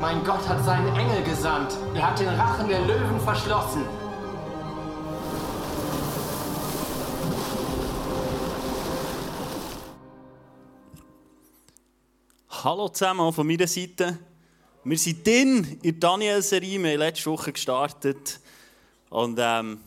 Mein Gott hat seinen Engel gesandt. Er hat den Rachen der Löwen verschlossen. Hallo zusammen von meiner Seite. Wir sind in der Daniel-Serie. Wir haben letzte Woche gestartet. Und ähm,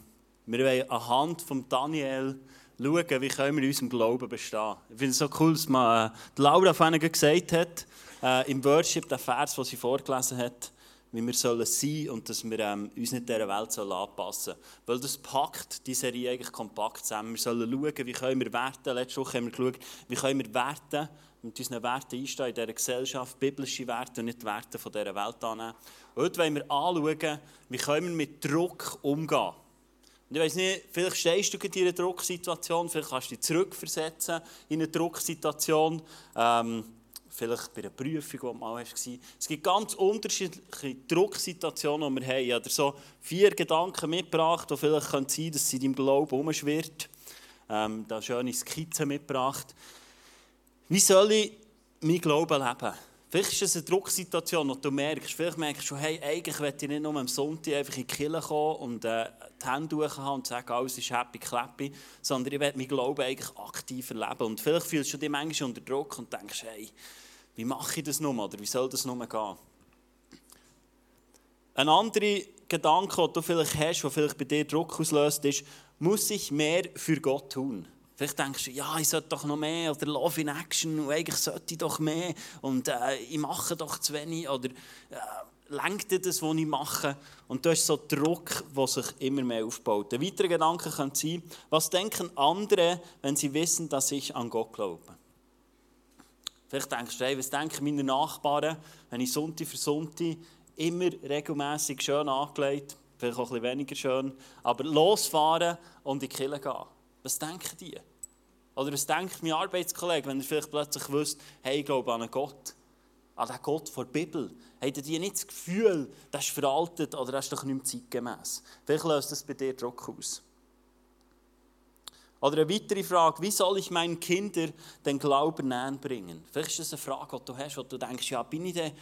wir wollen anhand von Daniel schauen, wie können wir unserem Glauben bestehen. Ich finde es so cool, dass man, äh, Laura vorhin gesagt hat, äh, im Worship, der Vers, den sie vorgelesen hat, wie wir sollen sein und dass wir ähm, uns nicht dieser Welt sollen anpassen sollen. Weil das packt die Serie eigentlich kompakt zusammen. Wir sollen schauen, wie können wir Werte, letzte Woche haben wir geschaut, wie können wir Werte mit unseren Werten einstehen in dieser Gesellschaft, biblische Werte und nicht die Werte von dieser Welt annehmen. Und heute wollen wir anschauen, wie können wir mit Druck umgehen. Und ich weiß nicht, vielleicht stehst du in einer Drucksituation, vielleicht kannst du dich zurückversetzen in eine Drucksituation. Ähm, vielleicht bei einer Prüfung, die du mal warst. Es gibt ganz unterschiedliche Drucksituationen, die wir haben. Ich habe so vier Gedanken mitgebracht, die vielleicht sein können, dass sie deinem Glauben umschwirrt. Ähm, da schöne Skizzen mitgebracht. Wie soll ich mein Glauben leben? Vielleicht ist es eine Drucksituation, und du merkst, vielleicht merkst du, hey, eigentlich will ich nicht nur am Sonntag einfach in die Kirche kommen und äh, die Hände haben und sagen, alles ist happy, clappy, sondern ich will mein Glauben eigentlich aktiv erleben. Und vielleicht fühlst du dich manchmal unter Druck und denkst, hey, wie mache ich das nun oder wie soll das nun gehen? Ein anderer Gedanke, den du vielleicht hast, der vielleicht bei dir Druck auslöst, ist, muss ich mehr für Gott tun? Vielleicht denkst du, ja, ich sollte doch noch mehr oder Love in Action und eigentlich sollte ich doch mehr und äh, ich mache doch zu wenig oder äh, lenkt dir das, was ich mache? Und du hast so Druck, der sich immer mehr aufbaut. Ein weiterer Gedanke könnte sein, was denken andere, wenn sie wissen, dass ich an Gott glaube? Vielleicht denkst du, hey, was denken meine Nachbarn, wenn ich Sonntag für Sonntag immer regelmäßig schön angelegt, vielleicht auch ein bisschen weniger schön, aber losfahren und in die Kirche gehen? Was denken die? Oder was denkt mein Arbeitskollege, wenn er vielleicht plötzlich wüsste, hey, ich glaube an einen Gott, an den Gott der Bibel? Haben die nicht das Gefühl, das ist veraltet oder das ist doch nicht mehr zeitgemäß? Vielleicht löst das bei dir Druck aus. Oder eine weitere Frage, wie soll ich meinen Kindern den Glauben näher bringen? Vielleicht ist das eine Frage, die du hast, wo du denkst, ja, bin ich denn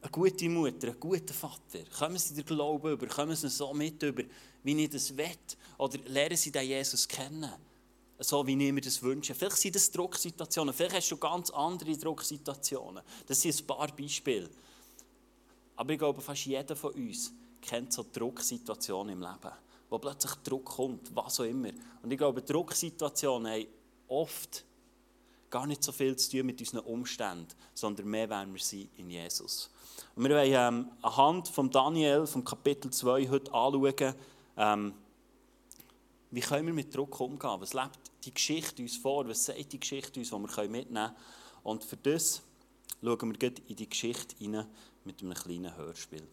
eine gute Mutter, ein guter Vater? Kommen sie den Glauben über? Kommen sie so mit über, wie ich das will? Oder lernen sie den Jesus kennen? So wie ich mir das wünsche. Vielleicht sind das Drucksituationen, vielleicht hast du ganz andere Drucksituationen. Das sind ein paar Beispiele. Aber ich glaube, fast jeder von uns kennt so Drucksituationen im Leben, wo plötzlich Druck kommt, was auch immer. Und ich glaube, Drucksituationen haben oft gar nicht so viel zu tun mit unseren Umständen, sondern mehr, wenn wir sind in Jesus. Und wir wollen ähm, anhand von Daniel, vom Kapitel 2, heute anschauen, ähm, wie können wir mit Druck umgehen? Was lebt die Geschichte uns vor? Was sagt die Geschichte uns, die wir mitnehmen können? Und für das schauen wir in die Geschichte hinein mit einem kleinen Hörspiel.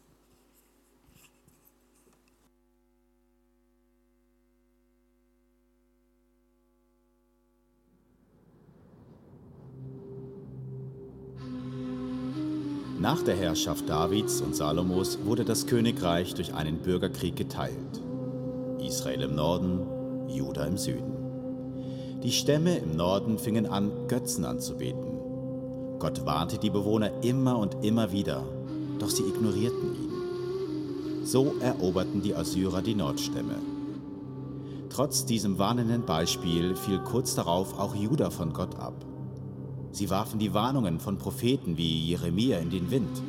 Nach der Herrschaft Davids und Salomos wurde das Königreich durch einen Bürgerkrieg geteilt. Israel im Norden, Juda im Süden. Die Stämme im Norden fingen an, Götzen anzubeten. Gott warnte die Bewohner immer und immer wieder, doch sie ignorierten ihn. So eroberten die Assyrer die Nordstämme. Trotz diesem warnenden Beispiel fiel kurz darauf auch Juda von Gott ab. Sie warfen die Warnungen von Propheten wie Jeremia in den Wind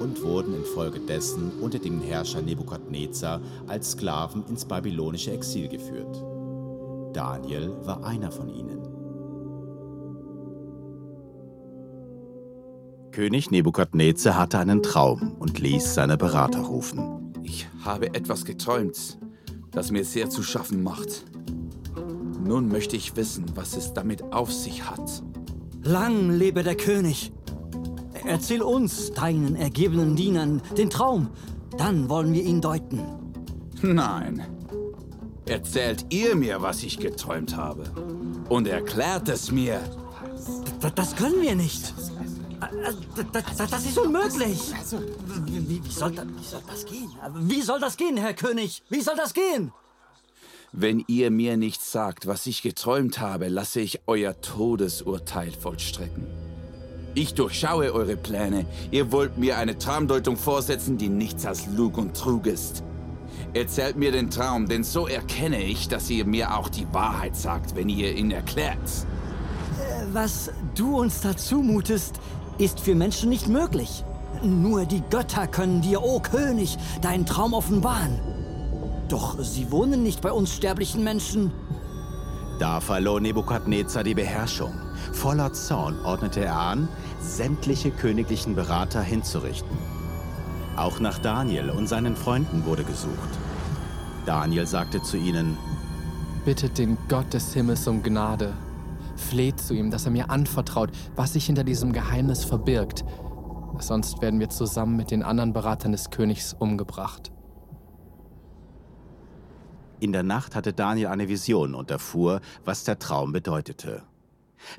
und wurden infolgedessen unter dem Herrscher Nebukadnezar als Sklaven ins babylonische Exil geführt. Daniel war einer von ihnen. König Nebukadnezar hatte einen Traum und ließ seine Berater rufen. Ich habe etwas geträumt, das mir sehr zu schaffen macht. Nun möchte ich wissen, was es damit auf sich hat. Lang lebe der König! Erzähl uns, deinen ergebenen Dienern, den Traum. Dann wollen wir ihn deuten. Nein. Erzählt ihr mir, was ich geträumt habe. Und erklärt es mir. D das können wir nicht. Das, das ist unmöglich. Wie, wie, soll das, wie soll das gehen? Wie soll das gehen, Herr König? Wie soll das gehen? Wenn ihr mir nicht sagt, was ich geträumt habe, lasse ich euer Todesurteil vollstrecken. Ich durchschaue eure Pläne. Ihr wollt mir eine Traumdeutung vorsetzen, die nichts als Lug und Trug ist. Erzählt mir den Traum, denn so erkenne ich, dass ihr mir auch die Wahrheit sagt, wenn ihr ihn erklärt. Äh, was du uns da zumutest, ist für Menschen nicht möglich. Nur die Götter können dir, o oh König, deinen Traum offenbaren. Doch sie wohnen nicht bei uns sterblichen Menschen. Da verlor Nebukadnezar die Beherrschung. Voller Zorn ordnete er an, sämtliche königlichen Berater hinzurichten. Auch nach Daniel und seinen Freunden wurde gesucht. Daniel sagte zu ihnen, Bittet den Gott des Himmels um Gnade. Fleht zu ihm, dass er mir anvertraut, was sich hinter diesem Geheimnis verbirgt. Sonst werden wir zusammen mit den anderen Beratern des Königs umgebracht. In der Nacht hatte Daniel eine Vision und erfuhr, was der Traum bedeutete.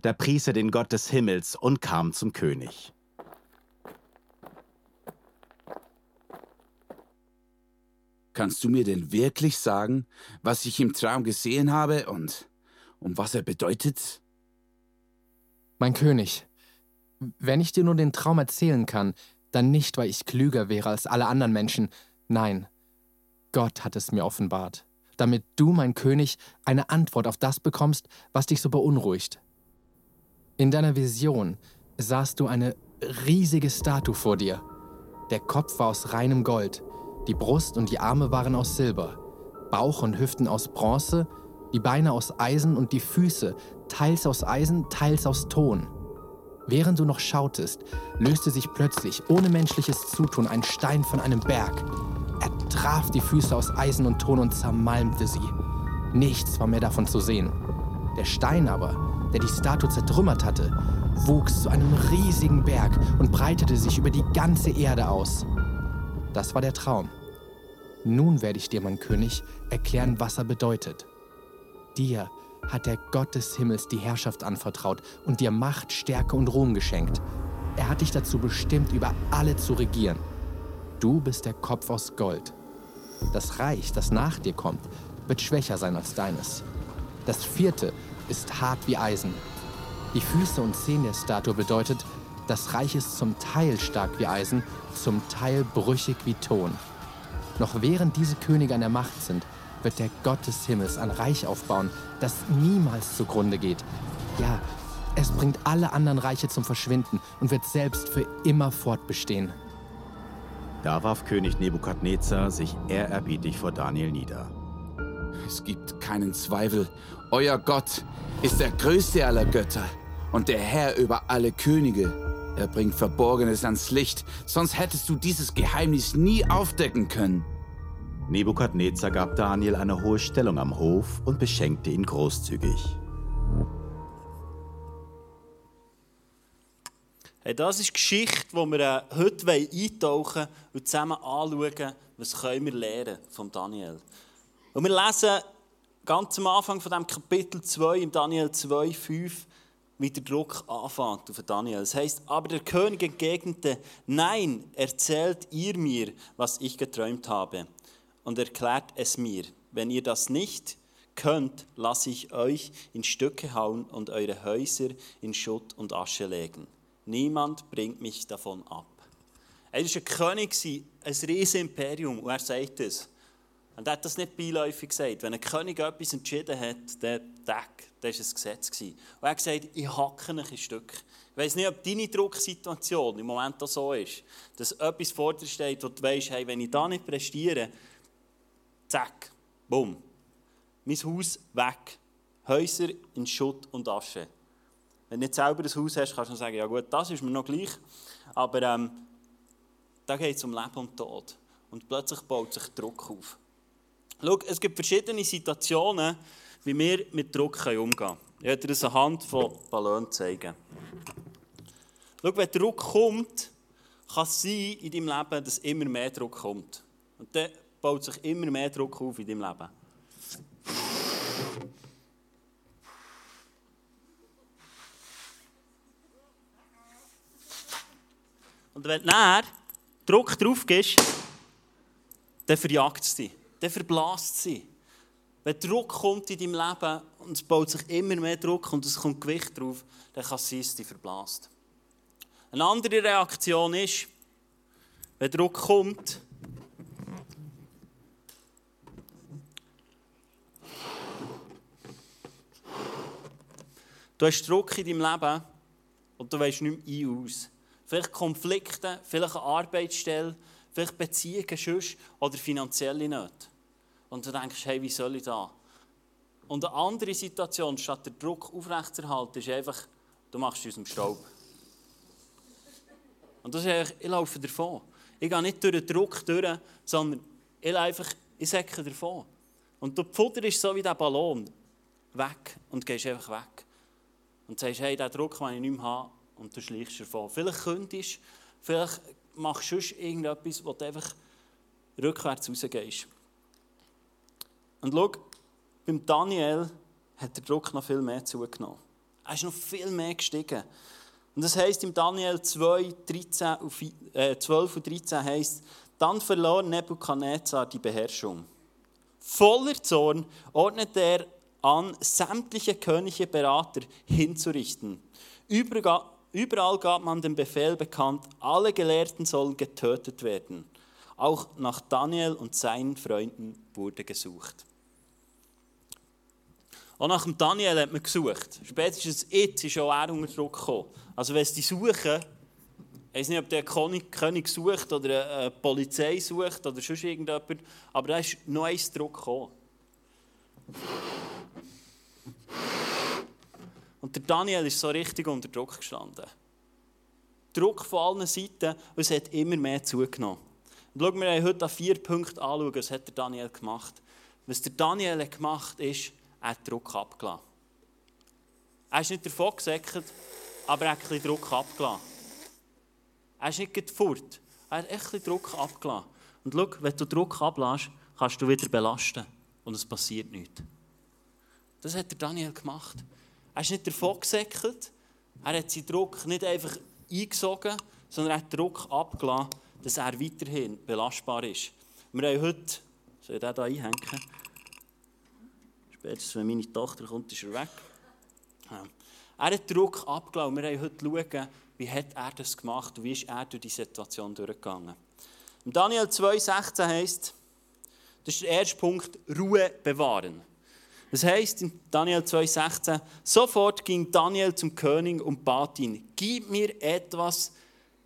Da pries er den Gott des Himmels und kam zum König. Kannst du mir denn wirklich sagen, was ich im Traum gesehen habe und um was er bedeutet? Mein König, wenn ich dir nur den Traum erzählen kann, dann nicht, weil ich klüger wäre als alle anderen Menschen. Nein, Gott hat es mir offenbart, damit du, mein König, eine Antwort auf das bekommst, was dich so beunruhigt. In deiner Vision sahst du eine riesige Statue vor dir. Der Kopf war aus reinem Gold, die Brust und die Arme waren aus Silber, Bauch und Hüften aus Bronze, die Beine aus Eisen und die Füße, teils aus Eisen, teils aus Ton. Während du noch schautest, löste sich plötzlich, ohne menschliches Zutun, ein Stein von einem Berg. Er traf die Füße aus Eisen und Ton und zermalmte sie. Nichts war mehr davon zu sehen. Der Stein aber, der die Statue zertrümmert hatte, wuchs zu einem riesigen Berg und breitete sich über die ganze Erde aus. Das war der Traum. Nun werde ich dir, mein König, erklären, was er bedeutet. Dir hat der Gott des Himmels die Herrschaft anvertraut und dir Macht, Stärke und Ruhm geschenkt. Er hat dich dazu bestimmt, über alle zu regieren. Du bist der Kopf aus Gold. Das Reich, das nach dir kommt, wird schwächer sein als deines. Das vierte ist hart wie Eisen. Die Füße und Zehen der Statue bedeutet, das Reich ist zum Teil stark wie Eisen, zum Teil brüchig wie Ton. Noch während diese Könige an der Macht sind, wird der Gott des Himmels ein Reich aufbauen, das niemals zugrunde geht. Ja, es bringt alle anderen Reiche zum Verschwinden und wird selbst für immer fortbestehen. Da warf König Nebukadnezar sich ehrerbietig vor Daniel nieder. Es gibt keinen Zweifel, euer Gott ist der größte aller Götter und der Herr über alle Könige. Er bringt Verborgenes ans Licht, sonst hättest du dieses Geheimnis nie aufdecken können. Nebukadnezar gab Daniel eine hohe Stellung am Hof und beschenkte ihn großzügig. Hey, das ist die Geschichte, die wir äh, heute eintauchen und zusammen anschauen, was können wir lernen von Daniel. Und wir lesen ganz am Anfang von dem Kapitel 2, im Daniel 2, 5, wie der Druck anfängt auf Daniel. Es heißt, aber der König entgegnete, nein, erzählt ihr mir, was ich geträumt habe und erklärt es mir. Wenn ihr das nicht könnt, lasse ich euch in Stücke hauen und eure Häuser in Schutt und Asche legen. Niemand bringt mich davon ab. Er war ein König, ein riesiges Imperium, und er sagt es. Und er hat das nicht beiläufig gesagt. Wenn ein König etwas entschieden hat, dann, Tag, das war ein Gesetz. Und er hat gesagt, ich hacke ein Stück. Ich weiß nicht, ob deine Drucksituation im Moment auch so ist, dass etwas vor dir steht, wo du weißt, hey, wenn ich da nicht prestiere, Zack, bumm. Mein Haus weg. Häuser in Schutt und Asche. Wenn du nicht selber ein Haus hast, kannst du sagen, ja gut, das ist mir noch gleich. Aber ähm, da geht es um Leben und Tod. Und plötzlich baut sich Druck auf. Schau, es gibt verschiedene Situationen, wie wir mit Druck umgehen können. Ich werde dir das anhand von Ballonen zeigen. Schau, wenn Druck kommt, kann es sein in deinem Leben, dass immer mehr Druck kommt. Und dann baut sich immer mehr Druck auf in deinem Leben. Und wenn du Druck drauf gibst, dann verjagt es dich, dann verblasst dich. Wenn Druck kommt in deinem Leben und es baut sich immer mehr Druck und es kommt Gewicht drauf, dann kann es sein, verblasst. Eine andere Reaktion ist, wenn Druck kommt, du hast Druck in deinem Leben und du weißt nicht mehr ein aus. Vielleicht Konflikte, vielleicht eine Arbeitsstelle, vielleicht Beziehungen oder finanzielle Nöte. Und du denkst, hey, wie soll ich da? Und eine andere Situation, statt den Druck aufrechtzuerhalten, ist einfach, du machst aus dem Staub. Und das ist einfach, ich laufe davon. Ich gehe nicht durch den Druck durch, sondern ich einfach, ich säcke davon. Und der Futter ist so wie der Ballon. Weg. Und gehst einfach weg. Und sagst, hey, diesen Druck kann ich nicht mehr haben. Und du schleichst davon. Vielleicht könntest vielleicht machst du sonst irgendetwas, wo du einfach rückwärts rausgehst. Und schau, beim Daniel hat der Druck noch viel mehr zugenommen. Er ist noch viel mehr gestiegen. Und das heißt im Daniel 2, 13 und, äh, 12 und 13 heißt, dann verlor Nebukadnezar die Beherrschung. Voller Zorn ordnete er an, sämtliche Könige Berater hinzurichten. Überall gab man den Befehl bekannt, alle Gelehrten sollen getötet werden. Auch nach Daniel und seinen Freunden wurde gesucht. Auch nach dem Daniel hat man gesucht. Spätestens jetzt ist auch er unter Druck gekommen. Also wenn sie suchen, ich weiß nicht, ob der König sucht oder eine Polizei sucht oder sonst irgendjemand, aber da ist noch ein Druck gekommen. Und der Daniel ist so richtig unter Druck gestanden. Druck von allen Seiten und es hat immer mehr zugenommen. Und schau, wir haben heute an vier Punkte anschauen, was hat der Daniel gemacht. Was der Daniel gemacht hat, ist, er Druck abgelassen. Er ist nicht davon gesäckert, aber er hat ein bisschen Druck abgelassen. Er ist nicht fort. Er hat echt ein bisschen Druck abgelassen. Und schau, wenn du Druck ablässt, kannst du wieder belasten. Und es passiert nichts. Das hat Daniel gemacht. Er ist nicht davon gesäckert. Er hat seinen Druck nicht einfach eingesogen, sondern er hat Druck abgelassen, dass er weiterhin belastbar ist. Wir haben heute, soll ich den hier einhängen? Spätestens, wenn meine Tochter kommt, ist er weg. Ja. Er hat Druck abgelassen. Wir haben heute schauen, wie hat er das gemacht und wie ist er durch die Situation durchgegangen. Im Daniel 2,16 heißt, das ist der erste Punkt, Ruhe bewahren. Das heißt in Daniel 2,16, sofort ging Daniel zum König und bat ihn, gib mir etwas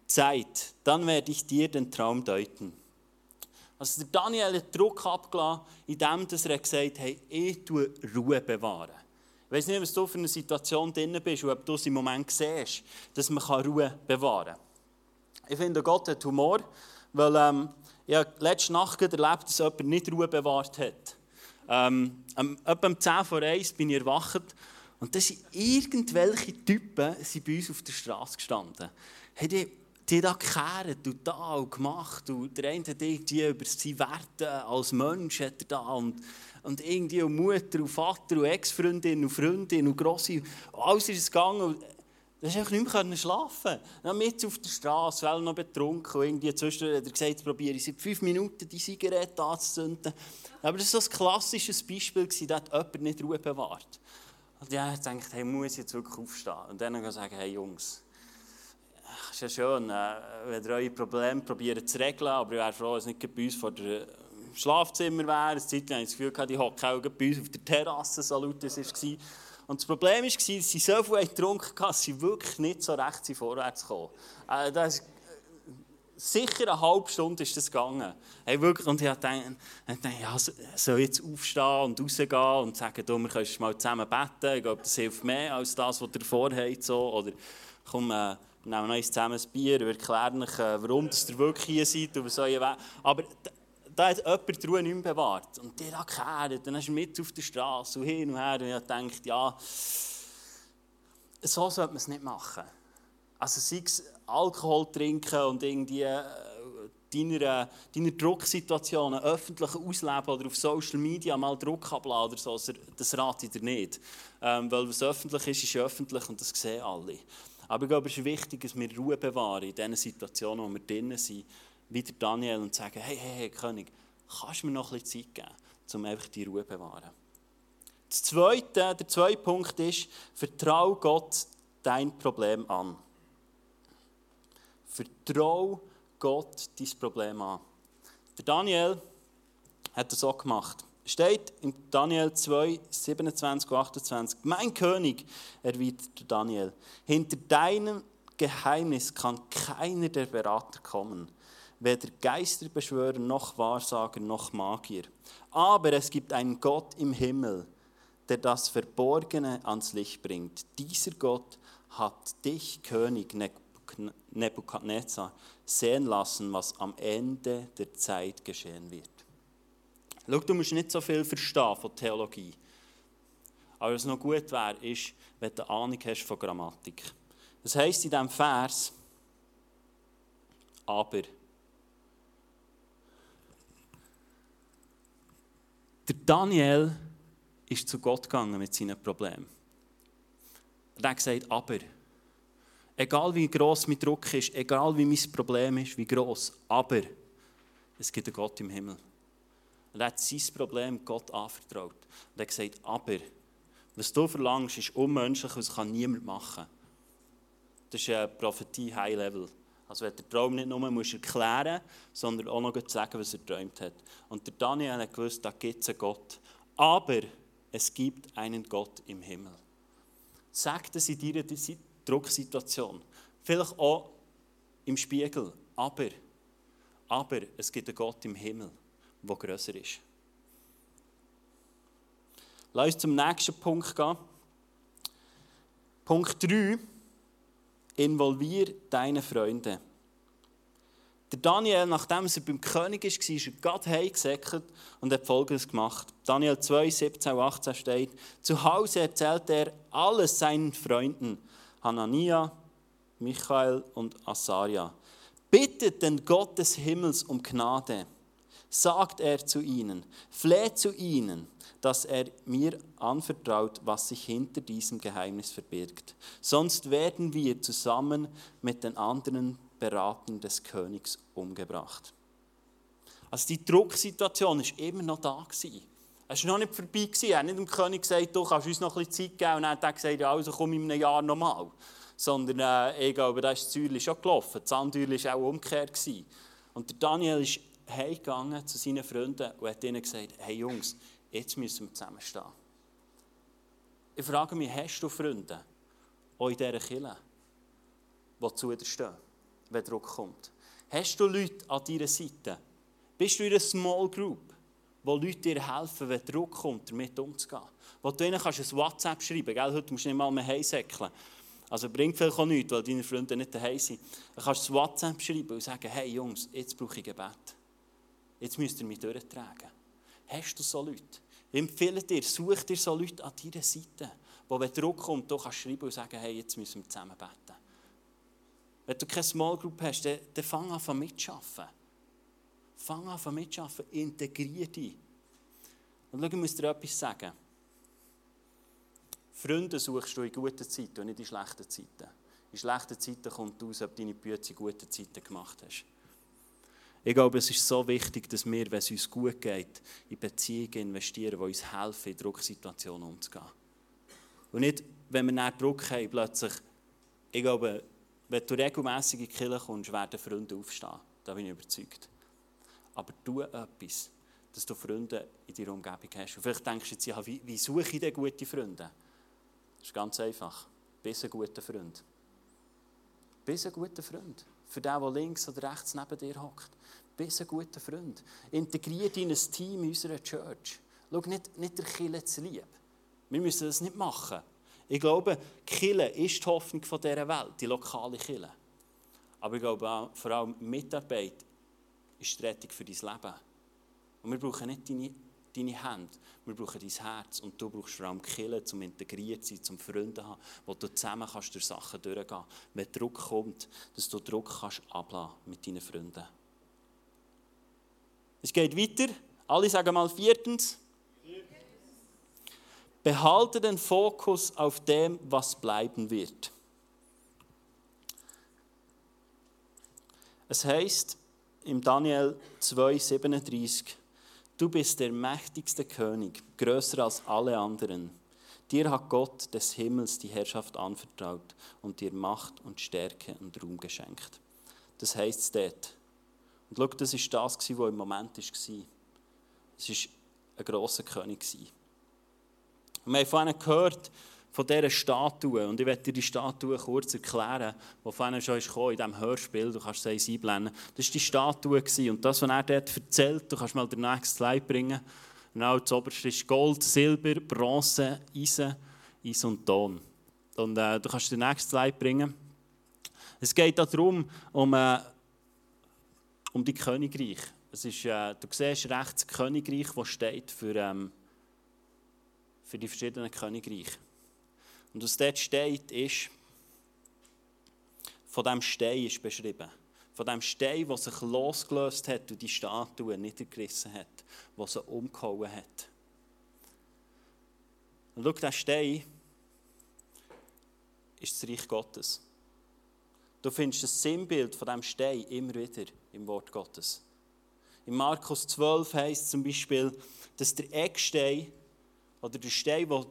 Zeit, dann werde ich dir den Traum deuten. Also der Daniel hat Druck abgelassen, indem er gesagt hat, ich tue Ruhe bewahren. Ich weiß nicht, was du für eine Situation drin bist und ob du es im Moment siehst, dass man Ruhe bewahren kann. Ich finde, Gott hat Humor, weil ähm, ich habe letzte Nacht erlebt, dass jemand nicht Ruhe bewahrt hat. Ähm, etwa um 10 vor 1 bin ich erwacht und da sind irgendwelche Typen sind bei uns auf der Straße gestanden. Hey, die, die da gekehrt und da und gemacht und der eine hat irgendwie über seine Werte als Mensch hat er da und, und irgendwie und Mutter und Vater und Ex-Freundin und Freundin und Grosse, alles ist gegangen und konnte ich nicht mehr schlafen. Dann mit auf der Straße, weil noch betrunken. Und irgendwie zwischendurch hat er gesagt, probiere ich seit fünf Minuten die Zigarette anzuzünden. Aber das war so ein klassisches Beispiel, da hat jemand nicht Ruhe bewahrt. Und ich habe gedacht, hey, muss ich jetzt wirklich aufstehen? Und dann ich gesagt, hey Jungs, ist ja schön, äh, wenn ihr eure Probleme probiert zu regeln, aber ich wäre froh, wenn es nicht bei uns vor dem Schlafzimmer wäre. Eine Zeit lang hatte ich das Gefühl, die hocken auch bei uns auf der Terrasse, so laut es war. Und das Problem war, dass sie so viel getrunken haben, dass sie wirklich nicht so recht vorwärts kamen. Äh, das ist, sicher eine halbe Stunde ist das gegangen. Hey, wirklich, und ich dachte, ja, soll jetzt aufstehen und rausgehen und sagen, du, wir können mal zusammen beten. Ich glaube, das hilft mehr als das, was ihr vorhabt. So. Oder komm, äh, nehmen noch zusammen ein Bier, wir erklären euch, äh, warum ihr wirklich hier seid. Und so. Aber da hat jemand die Ruhe nicht mehr bewahrt. Und der hat gekehrt, dann ist er mit auf der Straße und hin und her. Und ich dachte, ja, so sollte man es nicht machen. Also sei es Alkohol trinken und irgendwie äh, deiner, deiner Drucksituationen öffentlich ausleben oder auf Social Media mal Druck abladen oder so, das rate ich dir nicht. Ähm, weil was öffentlich ist, ist öffentlich und das sehen alle. Aber ich glaube, es ist wichtig, dass wir Ruhe bewahren in den Situationen, wo wir drinnen sind, wie der Daniel, und sagen, hey, hey, hey, König, kannst du mir noch ein bisschen Zeit geben, um einfach die Ruhe zu bewahren. Das zweite, der zweite Punkt ist, vertraue Gott dein Problem an. Vertraue Gott dein Problem an. Der Daniel hat das auch gemacht. Steht in Daniel 2, 27 und 28. Mein König, erwidert Daniel, hinter deinem Geheimnis kann keiner der Berater kommen, weder Geisterbeschwörer noch Wahrsager noch Magier. Aber es gibt einen Gott im Himmel, der das Verborgene ans Licht bringt. Dieser Gott hat dich, König Nebukadnezar, sehen lassen, was am Ende der Zeit geschehen wird. Schau, du musst nicht so viel verstehen von Theologie. Aber was noch gut wäre, ist, wenn du Ahnung hast von Grammatik. Das heisst in diesem Vers, aber. Der Daniel ist zu Gott gegangen mit seinen Problemen. Er hat gesagt, aber. Egal wie groß mein Druck ist, egal wie mein Problem ist, wie groß, aber es gibt einen Gott im Himmel. Er hat sein Problem Gott anvertraut. Und er hat gesagt, aber was du verlangst, ist unmenschlich und das kann niemand machen. Das ist eine Prophetie High Level. Also wenn der Traum nicht nur muss erklären sondern auch noch sagen, was er geträumt hat. Und der Daniel hat gewusst, da gibt es einen Gott. Aber es gibt einen Gott im Himmel. Sag das in deiner Drucksituation. Vielleicht auch im Spiegel. Aber, aber es gibt einen Gott im Himmel, der grösser ist. Lass uns zum nächsten Punkt gehen. Punkt 3. Involvier deine Freunde. Der Daniel, nachdem er beim König war, ist er Gott heimgesäckert und hat Folgendes gemacht. Daniel 2, 17 und 18 steht, zu Hause erzählt er alles seinen Freunden, Hanania, Michael und Asaria. Bittet den Gott des Himmels um Gnade, sagt er zu ihnen, fleht zu ihnen, dass er mir anvertraut, was sich hinter diesem Geheimnis verbirgt. Sonst werden wir zusammen mit den anderen Beraten des Königs umgebracht. Also die Drucksituation ist immer noch da gewesen. Es war noch nicht vorbei. Er hat nicht dem König gesagt, du kannst uns noch ein bisschen Zeit geben. Und dann hat er gesagt, ja, also komm in einem Jahr nochmal. Sondern äh, ich glaube, da ist das Säule schon gelaufen. Das Sandsäule war auch umgekehrt. Und der Daniel ist heimgegangen zu seinen Freunden und hat ihnen gesagt, hey Jungs, jetzt müssen wir zusammenstehen. Ich frage mich, hast du Freunde, auch in dieser Kirche, die zu dir stehen? wenn Druck kommt? Hast du Leute an deiner Seite? Bist du in einer Small Group, wo Leute dir helfen, wenn Druck kommt, damit umzugehen? Wo du ihnen kannst ein WhatsApp schreiben kannst. Heute musst du nicht mal mehr heimsäckeln. Also bringt vielleicht auch nichts, weil deine Freunde nicht daheim sind. Dann kannst du ein WhatsApp schreiben und sagen, hey Jungs, jetzt brauche ich Gebet. Jetzt müsst ihr mich durchtragen. Hast du so Leute? Ich empfehle dir, such dir so Leute an deiner Seite, wo wenn Druck kommt, du kannst schreiben und sagen, hey, jetzt müssen wir zusammen beten. Wenn du keine Small Group hast, dann, dann fang an mitschaffen. Fang an mitschaffen, integrier dich. Und schau, ich muss dir etwas sagen. Freunde suchst du in guten Zeiten und nicht in schlechten Zeiten. In schlechten Zeiten kommt aus, ob deine Bücher in guten Zeiten gemacht hast. Ich glaube, es ist so wichtig, dass wir, wenn es uns gut geht, in Beziehungen investieren, die uns helfen, in Drucksituationen umzugehen. Und nicht, wenn wir nach Druck haben, plötzlich, ich glaube, wenn du regelmässig in die Kirche kommst, werden Freunde aufstehen. Da bin ich überzeugt. Aber tu etwas, dass du Freunde in deiner Umgebung hast. Und vielleicht denkst du jetzt, ja, wie, wie suche ich denn gute Freunde? Das ist ganz einfach. Bist ein guter Freund. Bist ein guter Freund. Für den, der links oder rechts neben dir hockt. Bist ein guter Freund. Integriert in ein Team in unserer Church. Schau, nicht, nicht der Kille zu lieb. Wir müssen das nicht machen. Ich glaube, Kille ist die Hoffnung dieser Welt, die lokale Kille. Aber ich glaube auch, vor allem Mitarbeit ist die Rettung für dein Leben. Und wir brauchen nicht deine, deine Hände, wir brauchen dein Herz. Und du brauchst vor allem Kille, um integriert zu sein, zum Freunde zu haben, wo du zusammen kannst durch Sachen durchgehen kannst. Wenn Druck kommt, dass du Druck kannst ablassen mit deinen Freunden. Es geht weiter. Alle sagen mal viertens. Behalte den Fokus auf dem, was bleiben wird. Es heißt im Daniel 2,37, du bist der mächtigste König, größer als alle anderen. Dir hat Gott des Himmels die Herrschaft anvertraut und dir Macht und Stärke und Ruhm geschenkt. Das heißt dort. Und schau, das war das, was im Moment war. Es war ein grosser König. Und wir haben vorhin gehört von dieser Statue, und ich werde dir die Statue kurz erklären, die vorhin schon ist in diesem Hörspiel, du kannst es einblenden. Das war die Statue, und das, was er dort erzählt, du kannst mal den nächsten Slide bringen, Genau, das oberste ist Gold, Silber, Bronze, Eisen, Eisen und Ton. Und äh, du kannst den nächsten Slide bringen. Es geht darum, um, äh, um die Königreich. Es ist, äh, du siehst rechts das Königreich, das steht für, ähm, für die verschiedenen Königreiche. Und was dort steht, ist, von diesem Stein ist beschrieben. Von dem Stein, der sich losgelöst hat und die Statue niedergerissen hat, der sie umgehauen hat. Und schau, dieser Stein ist das Reich Gottes. Du findest das Sinnbild von diesem Stein immer wieder im Wort Gottes. In Markus 12 heißt zum Beispiel, dass der Eckstein oder der Stein, den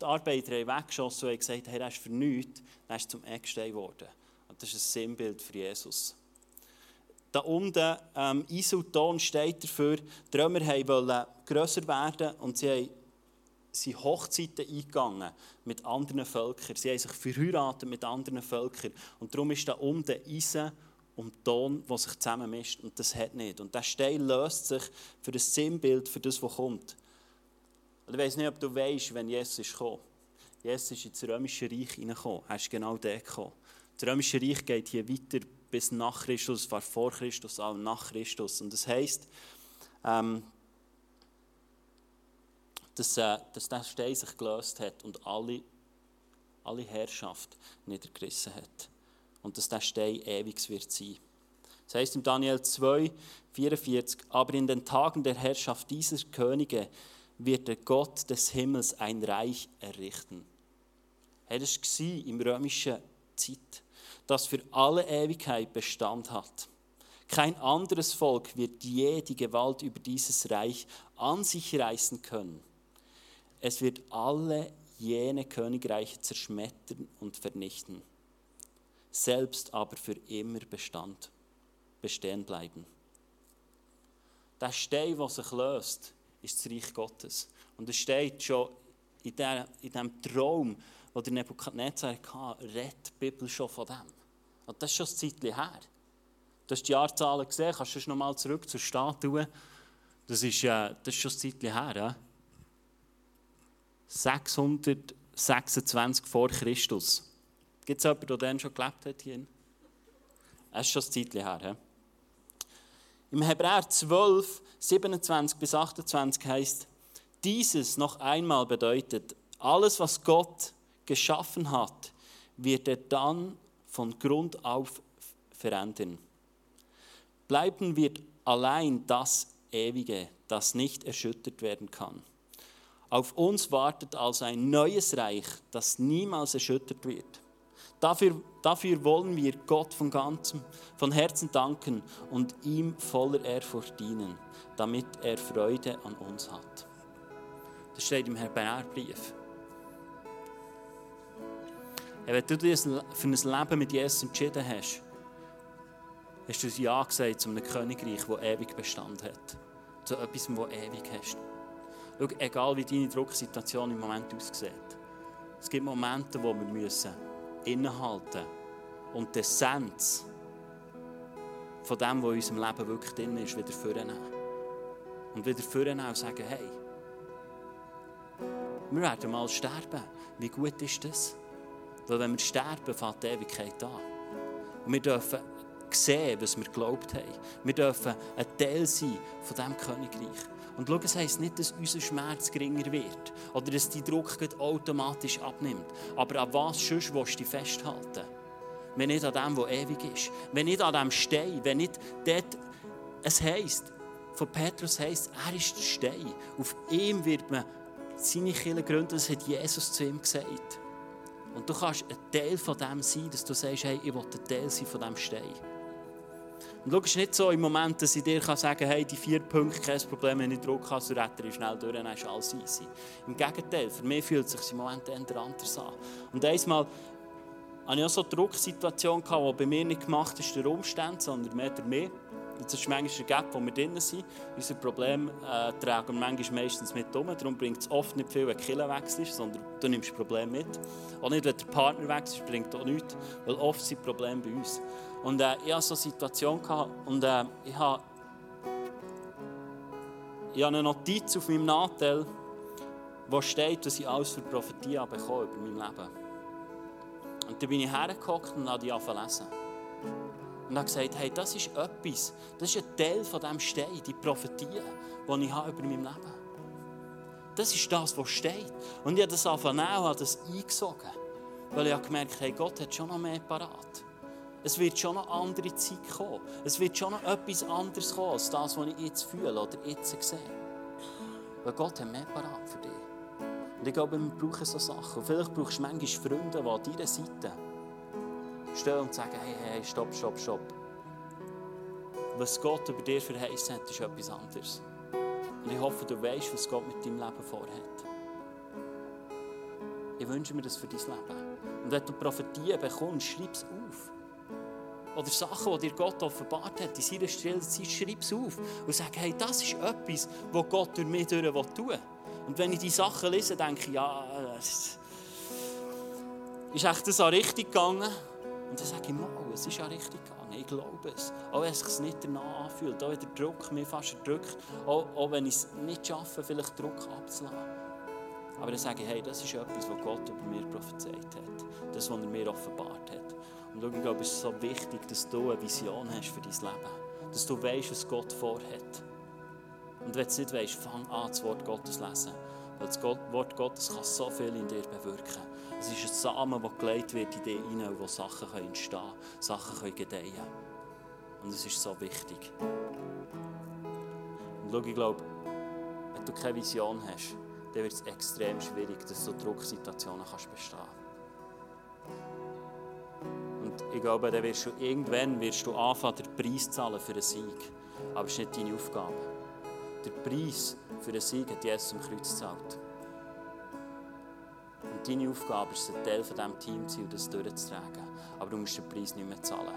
die Arbeiter weggeschossen haben gesagt haben, er ist für nichts, er ist zum Eckstein geworden. Und das ist ein Sinnbild für Jesus. Da unten, ähm, Isoton steht dafür, die Römer wollten grösser werden und sie sind Hochzeiten eingegangen mit anderen Völkern. Sie haben sich verheiratet mit anderen Völkern. Und darum ist da unten Eisen und Ton, die sich zusammenmischt. Und das hat nicht. Und der Stein löst sich für das Sinnbild, für das, was kommt. Und ich weiß nicht, ob du weißt, wenn Jesus ist gekommen. Jesus ist ins Römische Reich hineingekommen. Er ist genau der gekommen. Das Römische Reich geht hier weiter bis nach Christus, war vor Christus, auch nach Christus. Und das heisst, ähm, dass, äh, dass der Stein sich gelöst hat und alle, alle Herrschaft niedergerissen hat. Und dass der Stein ewig wird sein. Das heißt im Daniel 2, 44, aber in den Tagen der Herrschaft dieser Könige wird der Gott des Himmels ein Reich errichten. Hey, das war im römischen Zeit das für alle Ewigkeit Bestand hat. Kein anderes Volk wird je die Gewalt über dieses Reich an sich reißen können. Es wird alle jene Königreiche zerschmettern und vernichten, selbst aber für immer Bestand, bestehen bleiben. Der Stein, der sich löst, ist das Reich Gottes. Und es steht schon in, diesem Traum, wo der Nebuchadnezzar hatte, redet die Bibel schon von dem. Und das ist schon ein Zeitchen her. Du hast die Jahrzahlen gesehen, kannst du noch mal zurück zur Statue. Das ist, äh, das ist schon ein Zeitchen her. Ja? 626 vor Christus. Gibt es jemanden, der dann schon gelebt hat hier? Das ist schon ein Zeitchen her. Ja? Im Hebräer 12, 27 bis 28 heißt, dieses noch einmal bedeutet, alles, was Gott geschaffen hat, wird er dann von Grund auf verändern. Bleiben wird allein das Ewige, das nicht erschüttert werden kann. Auf uns wartet also ein neues Reich, das niemals erschüttert wird. Dafür, dafür wollen wir Gott von ganzem, von Herzen danken und ihm voller Ehrfurcht dienen, damit er Freude an uns hat. Das steht im Hebräerbrief. Wenn du dich für ein Leben mit Jesus entschieden hast, hast du Ja gesagt zu einem Königreich, das ewig Bestand hat. Zu etwas, das ewig hast. Schau, egal wie deine Drucksituation im Moment aussieht, es gibt Momente, wo wir müssen innehalten und die Essenz von dem, was in unserem Leben wirklich drin ist, wieder vornehmen. Und wieder vornehmen und sagen, hey, wir werden mal sterben. Wie gut ist das? Weil wenn wir sterben, fängt die Ewigkeit an. Und wir dürfen sehen, was wir geglaubt haben. Wir dürfen ein Teil sein von diesem Königreich. Und schau, es heisst nicht, dass unser Schmerz geringer wird oder dass die Druck automatisch abnimmt. Aber an was sonst willst du dich festhalten? Wenn nicht an dem, was ewig ist. Wenn nicht an dem Stein. Wenn nicht dort, es heisst, von Petrus heisst, er ist der Stein. Auf ihm wird man seine Kirche gründen, das hat Jesus zu ihm gesagt. Und du kannst ein Teil von dem sein, dass du sagst, hey, ich will ein Teil sein von diesem Stein. Und schau, es ist nicht so im Moment, dass ich dir sagen kann, hey, die vier Punkte, kein Problem, wenn ich Druck habe, so rette ich schnell durch, dann ist alles easy. Im Gegenteil, für mich fühlt es sich im Moment eher anders an. Und einmal hatte ich auch so eine Drucksituation, die bei mir nicht gemacht ist der Umstand, sondern mehr der mehr. Das ist manchmal ein Gap, wo wir drin sind. Unser Problem äh, tragen wir manchmal meistens mit um. Darum bringt es oft nicht viel, wenn du Kille wechselst, sondern du nimmst das Problem mit. Auch nicht, wenn der Partner wechselt, bringt auch nichts, weil oft sind Probleme bei uns. Und äh, ich hatte so eine Situation gehabt, und äh, ich habe ich eine Notiz auf meinem Nachteil, wo steht, dass ich alles für Prophetie habe bekommen über mein Leben. Und dann bin ich hergekommen und habe die angefangen lesen. Und habe gesagt, hey, das ist etwas, das ist ein Teil von diesem Stein, die Prophetie, die ich habe über mein Leben. Das ist das, was steht. Und ich habe das angefangen und habe das eingesogen. Weil ich habe gemerkt, hey, Gott hat schon noch mehr parat. Es wird schon noch andere Zeit kommen. Es wird schon noch etwas anderes kommen, als das, was ich jetzt fühle oder jetzt sehe. Weil Gott hat mehr parat für dich. Und ich glaube, wir brauchen so Sachen. Und vielleicht brauchst du manchmal Freunde, die an deiner Seite stehen und sagen, hey, hey, stopp, stopp, stopp. Was Gott über dir verheißen hat, ist etwas anderes. Und ich hoffe, du weißt, was Gott mit deinem Leben vorhat. Ich wünsche mir das für dein Leben. Und wenn du Prophetien bekommst, schreib es auf. Oder Sachen, die dir Gott offenbart hat, in seiner stille Zeit, schreib es auf. Und sag, hey, das ist etwas, was Gott durch mich tun will. Und wenn ich diese Sachen lese, denke ich, ja, ist echt das auch richtig gegangen? Und dann sage ich, mal, es ist ja richtig gegangen, ich glaube es. Auch wenn es sich nicht danach anfühlt, auch wenn der Druck mich fast erdrückt, auch, auch wenn ich es nicht schaffe, vielleicht Druck abzulassen. Aber dann sage ich, hey, das ist etwas, was Gott über mir prophezeit hat. Das, was er mir offenbart hat. Und schau, ich glaube, es ist so wichtig, dass du eine Vision hast für dein Leben. Dass du weißt, was Gott vorhat. Und wenn du es nicht weißt, fang an, das Wort Gottes zu lesen. Weil das Wort Gottes kann so viel in dir bewirken. Es ist ein Samen, der gelegt wird in dich hinein, wo Sachen entstehen können, Sachen können gedeihen Und es ist so wichtig. Und schau, ich glaube, wenn du keine Vision hast, dann wird es extrem schwierig, dass du Drucksituationen kannst bestehen Und ich glaube, dann wirst du irgendwann wirst du anfangen, den Preis zu zahlen für einen Sieg. Aber es ist nicht deine Aufgabe. Der Preis für den Sieg hat Jesus am Kreuz gezahlt. Und deine Aufgabe ist ein Teil von diesem Team zu sein und das durchzutragen. Aber du musst den Preis nicht mehr zahlen.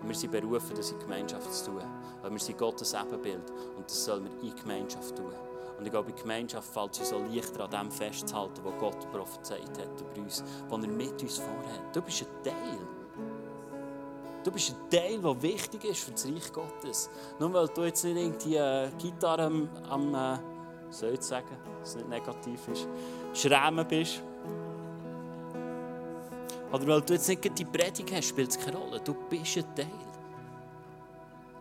Und wir sind berufen, das in Gemeinschaft zu tun. Weil wir sind Gottes Ebenbild und das sollen wir in Gemeinschaft tun. Und ich glaube, in Gemeinschaft fällt es uns so leichter, an dem festzuhalten, was Gott prophezeit hat über uns, was er mit uns vorhat. Du bist ein Teil. Du bist ein Teil, der wichtig ist für das Reich Gottes. Nur weil du jetzt nicht irgendwie eine Gitarre am, am äh, soll ich sagen, dass es nicht negativ ist, schrämen bist. Oder weil du jetzt nicht die Predigt hast, spielt es keine Rolle. Du bist ein Teil.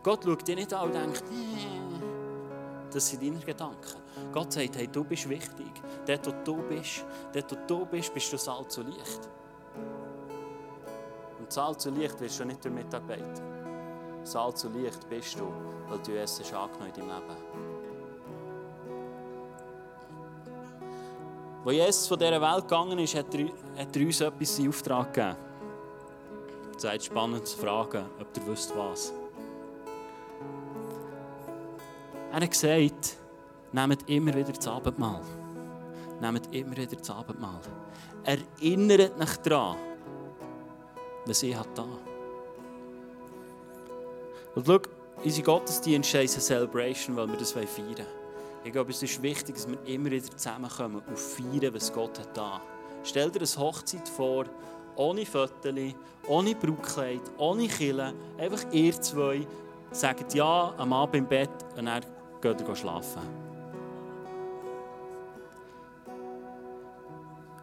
Gott schaut dir nicht an und denkt, nee, das sind deine Gedanken. Gott sagt, hey, du bist wichtig. Dort, wo du bist, dort, wo du bist, bist du Salz und Licht. Salz und Licht wirst du nicht durch Mitarbeit. Salz und Licht bist du, weil du es hast in deinem Leben. Als Jesus von dieser Welt gegangen ist, hat er, hat er uns etwas in Auftrag gegeben. Es ist spannend zu fragen, ob ihr wisst, was. Er hat gesagt, nehmt immer wieder das Abendmahl. Nehmt immer wieder das Abendmahl. Erinnert euch daran, was ich da Und schau, unsere Gottesdienste ist eine Celebration, weil wir das feiern wollen. Ich glaube, es ist wichtig, dass wir immer wieder zusammenkommen und feiern, was Gott hat da. Stell dir eine Hochzeit vor, ohne Fotos, ohne Brautkleid, ohne Kille, einfach ihr zwei sagt ja am Abend im Bett und dann geht ihr schlafen.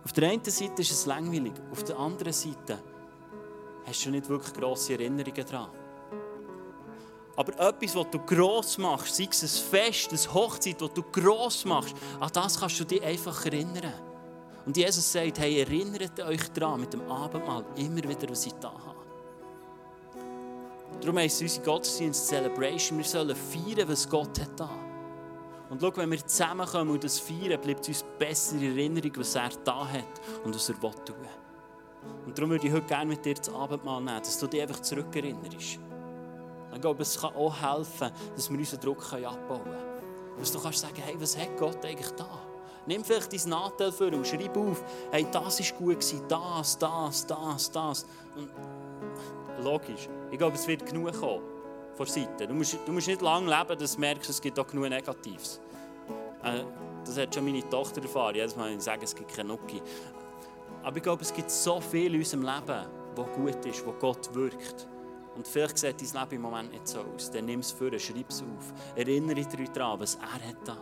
Auf der einen Seite ist es langweilig, auf der anderen Seite hast du nicht wirklich grosse Erinnerungen daran. Aber etwas, was du gross machst, sei es ein Fest, eine Hochzeit, das du gross machst, an das kannst du dich einfach erinnern. Und Jesus sagt, hey, erinnert euch daran mit dem Abendmahl immer wieder, was ich da habe. Darum heisst unsere Gottesdienst Celebration. Wir sollen feiern, was Gott hat da. Und schau, wenn wir zusammenkommen und das feiern, bleibt uns besser in Erinnerung, was er da hat und was er tun will. Und darum würde ich heute gerne mit dir das Abendmahl nehmen, dass du dich einfach zurückerinnerst. Ich glaube, es kann auch helfen, dass wir unseren Druck abbauen können. Dass du kannst sagen, hey, was hat Gott eigentlich da? Nimm vielleicht dein Nachteil für und schreib auf, hey, das war gut, gewesen, das, das, das, das. Und logisch, ich glaube, es wird genug kommen von Seite. Du musst, du musst nicht lange leben, dass du merkst, es gibt auch genug Negatives. Äh, das hat schon meine Tochter erfahren. Jedes Mal, wenn ich sage, es gibt keine Nuki. Aber ich glaube, es gibt so viel in unserem Leben, was gut ist, wo Gott wirkt. Und vielleicht sieht dein Leben im Moment nicht so aus. Dann nimm es vor, schreib es auf. Erinnere dich daran, was er hat da.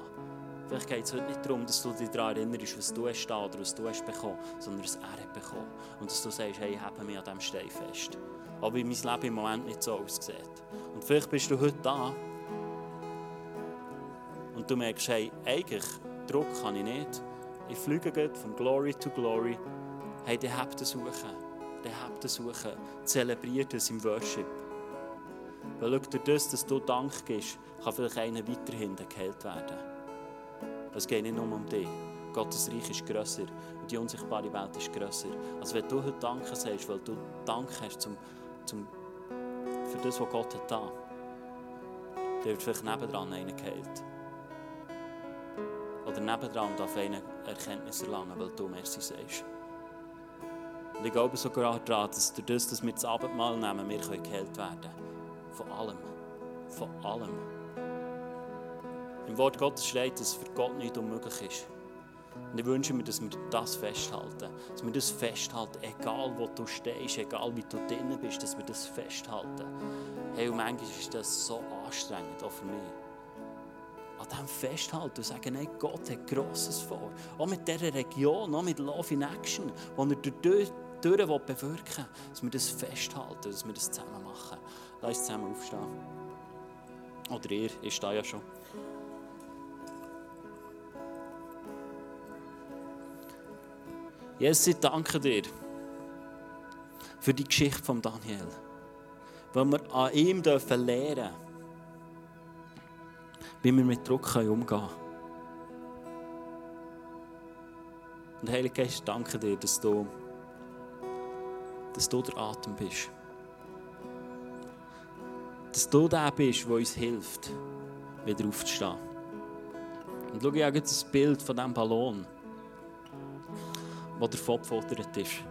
Vielleicht geht es heute nicht darum, dass du dich daran erinnerst, was du hast da oder was du hast bekommen, sondern was er hat bekommen. Und dass du sagst, hey, ich habe mich an diesem Stein fest. Aber mein Leben im Moment nicht so aussieht. Und vielleicht bist du heute da und du merkst, hey, eigentlich Druck kann ich nicht. Ich fliege von Glory to Glory. Hey, der habt das suchen. Der habt das suchen. Zelebriert es im Worship. Weil schau, durch das, dass du Dank gibst, kann vielleicht einer weiterhin geheilt werden. Es geht nicht nur um dich. Gottes Reich ist grösser und die unsichtbare Welt ist grösser. Also wenn du heute Danke sagst, weil du Dank hast zum, zum, für das, was Gott hat da, dann wird vielleicht nebendran einer geheilt. Oder nebendran darf einer Erkenntnis erlangen, weil du Merci sagst. Und ich glaube sogar daran, dass durch das, dass wir das Abendmahl nehmen, wir geheilt werden können. Von allem. Von allem. Im Wort Gottes steht, dass für Gott nicht unmöglich ist. Und ich wünsche mir, dass wir das festhalten. Dass wir das festhalten, egal wo du stehst, egal wie du drinnen bist, dass wir das festhalten. Hey, und manchmal ist das so anstrengend, auch für mich. An dem festhalten und sagen, hey, Gott hat Grosses vor. Auch mit dieser Region, auch mit Love in Action, wo er durch, durch bewirken will, dass wir das festhalten, dass wir das zusammen machen. Lass uns zusammen aufstehen. Oder ihr, ich stehe ja schon. Jesus, ich danke dir für die Geschichte von Daniel. Weil wir an ihm dürfen wie wir mit Druck umgehen können. Und Heilige Geist, danke dir, dass du, dass du der Atem bist. Dass du der bist, der uns hilft, wieder aufzustehen. Und schau, ich habe jetzt ein Bild von diesem Ballon der gefuttert ist.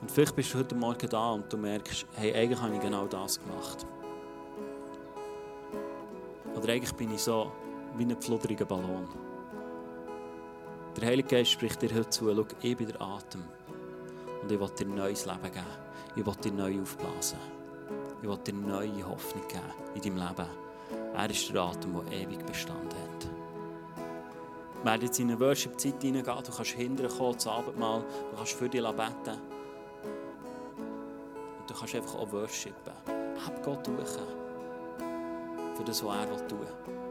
Und vielleicht bist du heute Morgen da und du merkst, hey, eigentlich habe ich genau das gemacht. Oder eigentlich bin ich so wie ein fludriger Ballon. Der Heilige Geist spricht dir heute zu, schau, ich bin der Atem. Und ich will dir ein neues Leben geben. Ich will dir neu aufblasen. Ich will dir neue Hoffnung geben in deinem Leben. Er ist der Atem, der ewig Bestand hat. Wir werden jetzt in eine Worship-Zeit hineingehen. Du kannst hinterher kommen, zum Abendmahl. Du kannst für dich beten. Und du kannst einfach auch worshipen. Hab Gott durch. Für das, was er tun will.